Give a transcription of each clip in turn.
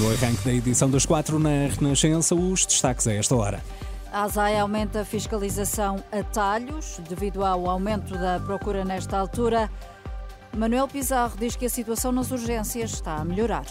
No arranque da edição das quatro na Renascença, os destaques a esta hora. A ASAI aumenta a fiscalização a talhos devido ao aumento da procura nesta altura. Manuel Pizarro diz que a situação nas urgências está a melhorar.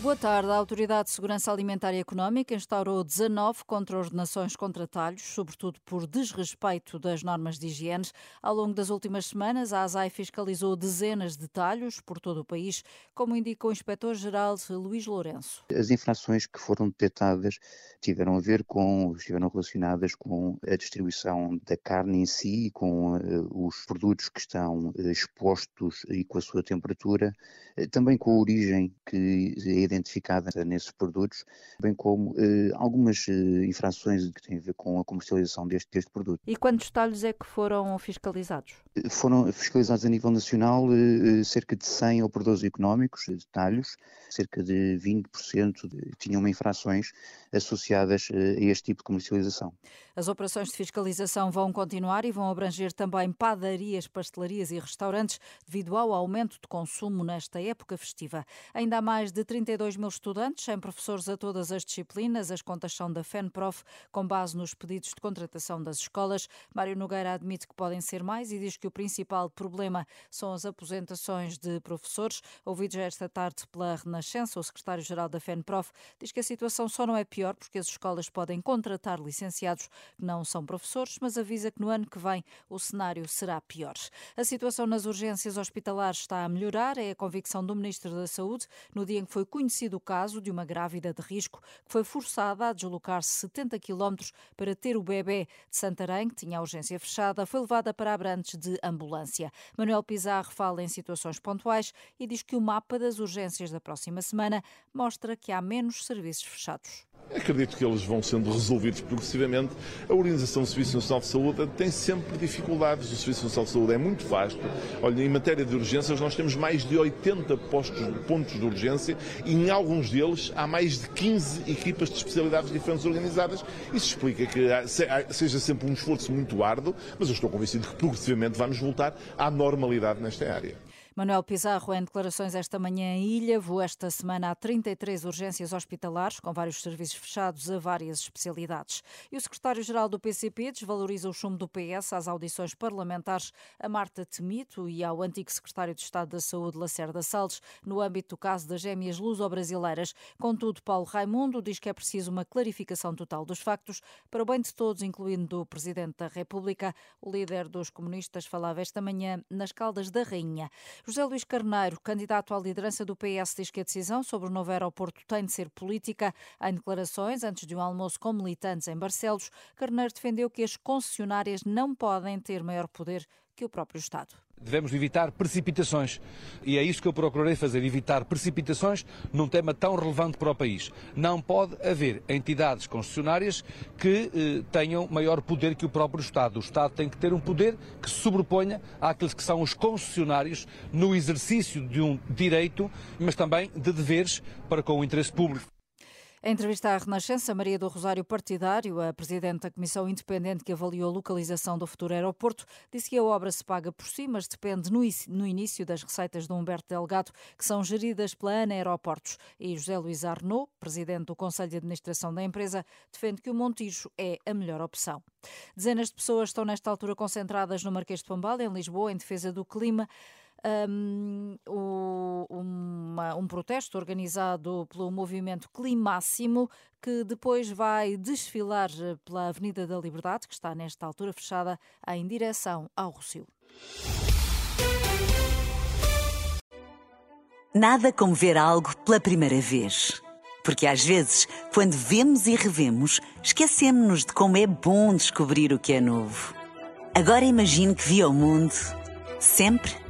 Boa tarde. A Autoridade de Segurança Alimentar e Económica instaurou 19 contra-ordenações contra talhos, sobretudo por desrespeito das normas de higiene. Ao longo das últimas semanas, a ASAI fiscalizou dezenas de talhos por todo o país, como indica o Inspetor-Geral Luís Lourenço. As infrações que foram detectadas tiveram a ver com, estiveram relacionadas com a distribuição da carne em si, com uh, os produtos que estão uh, expostos e com a sua temperatura, uh, também com a origem que é identificada nesses produtos, bem como eh, algumas eh, infrações que têm a ver com a comercialização deste, deste produto. E quantos talhos é que foram fiscalizados? Foram fiscalizados a nível nacional eh, cerca de 100 operadores económicos de talhos, cerca de 20% de, tinham infrações associadas a este tipo de comercialização. As operações de fiscalização vão continuar e vão abranger também padarias, pastelarias e restaurantes devido ao aumento de consumo nesta época festiva. Ainda há mais de 32 mil estudantes, sem professores a todas as disciplinas. As contas são da FENPROF, com base nos pedidos de contratação das escolas. Mário Nogueira admite que podem ser mais e diz que o principal problema são as aposentações de professores. Ouvido já esta tarde pela Renascença, o secretário-geral da FENPROF diz que a situação só não é pior porque as escolas podem contratar licenciados que não são professores, mas avisa que no ano que vem o cenário será pior. A situação nas urgências hospitalares está a melhorar, é a convicção do Ministro da Saúde, no dia em que foi conhecido o caso de uma grávida de risco que foi forçada a deslocar-se 70 quilómetros para ter o bebê de Santarém, que tinha a urgência fechada, foi levada para Abrantes de ambulância. Manuel Pizarro fala em situações pontuais e diz que o mapa das urgências da próxima semana mostra que há menos serviços fechados. Acredito que eles vão sendo resolvidos progressivamente. A Organização do Serviço Nacional de Saúde tem sempre dificuldades. O Serviço Nacional de Saúde é muito vasto. Olha, em matéria de urgências, nós temos mais de 80 postos, pontos de urgência e em alguns deles há mais de 15 equipas de especialidades diferentes organizadas. Isso explica que seja sempre um esforço muito árduo, mas eu estou convencido que progressivamente vamos voltar à normalidade nesta área. Manuel Pizarro, em declarações esta manhã em Ilha, voou esta semana a 33 urgências hospitalares, com vários serviços fechados a várias especialidades. E o secretário-geral do PCP desvaloriza o chumbo do PS às audições parlamentares a Marta Temito e ao antigo secretário de Estado da Saúde, Lacerda Salles, no âmbito do caso das gêmeas luso-brasileiras. Contudo, Paulo Raimundo diz que é preciso uma clarificação total dos factos para o bem de todos, incluindo do Presidente da República. O líder dos comunistas falava esta manhã nas Caldas da Rainha. José Luís Carneiro, candidato à liderança do PS, diz que a decisão sobre o novo aeroporto tem de ser política. Em declarações, antes de um almoço com militantes em Barcelos, Carneiro defendeu que as concessionárias não podem ter maior poder que o próprio Estado. Devemos evitar precipitações e é isso que eu procurei fazer, evitar precipitações num tema tão relevante para o país. Não pode haver entidades concessionárias que eh, tenham maior poder que o próprio Estado. O Estado tem que ter um poder que se sobreponha àqueles que são os concessionários no exercício de um direito, mas também de deveres para com o interesse público. Em entrevista à Renascença, Maria do Rosário Partidário, a presidente da Comissão Independente que avaliou a localização do futuro aeroporto, disse que a obra se paga por si, mas depende no, início das receitas de Humberto Delgado, que são geridas pela ANA Aeroportos. E José Luís Arnaud, presidente do Conselho de Administração da empresa, defende que o Montijo é a melhor opção. Dezenas de pessoas estão nesta altura concentradas no Marquês de Pombal, em Lisboa, em defesa do clima um, uma, um protesto organizado pelo movimento Climáximo, que depois vai desfilar pela Avenida da Liberdade, que está nesta altura fechada, em direção ao Rocio. Nada como ver algo pela primeira vez. Porque às vezes, quando vemos e revemos, esquecemos-nos de como é bom descobrir o que é novo. Agora imagine que viu o mundo sempre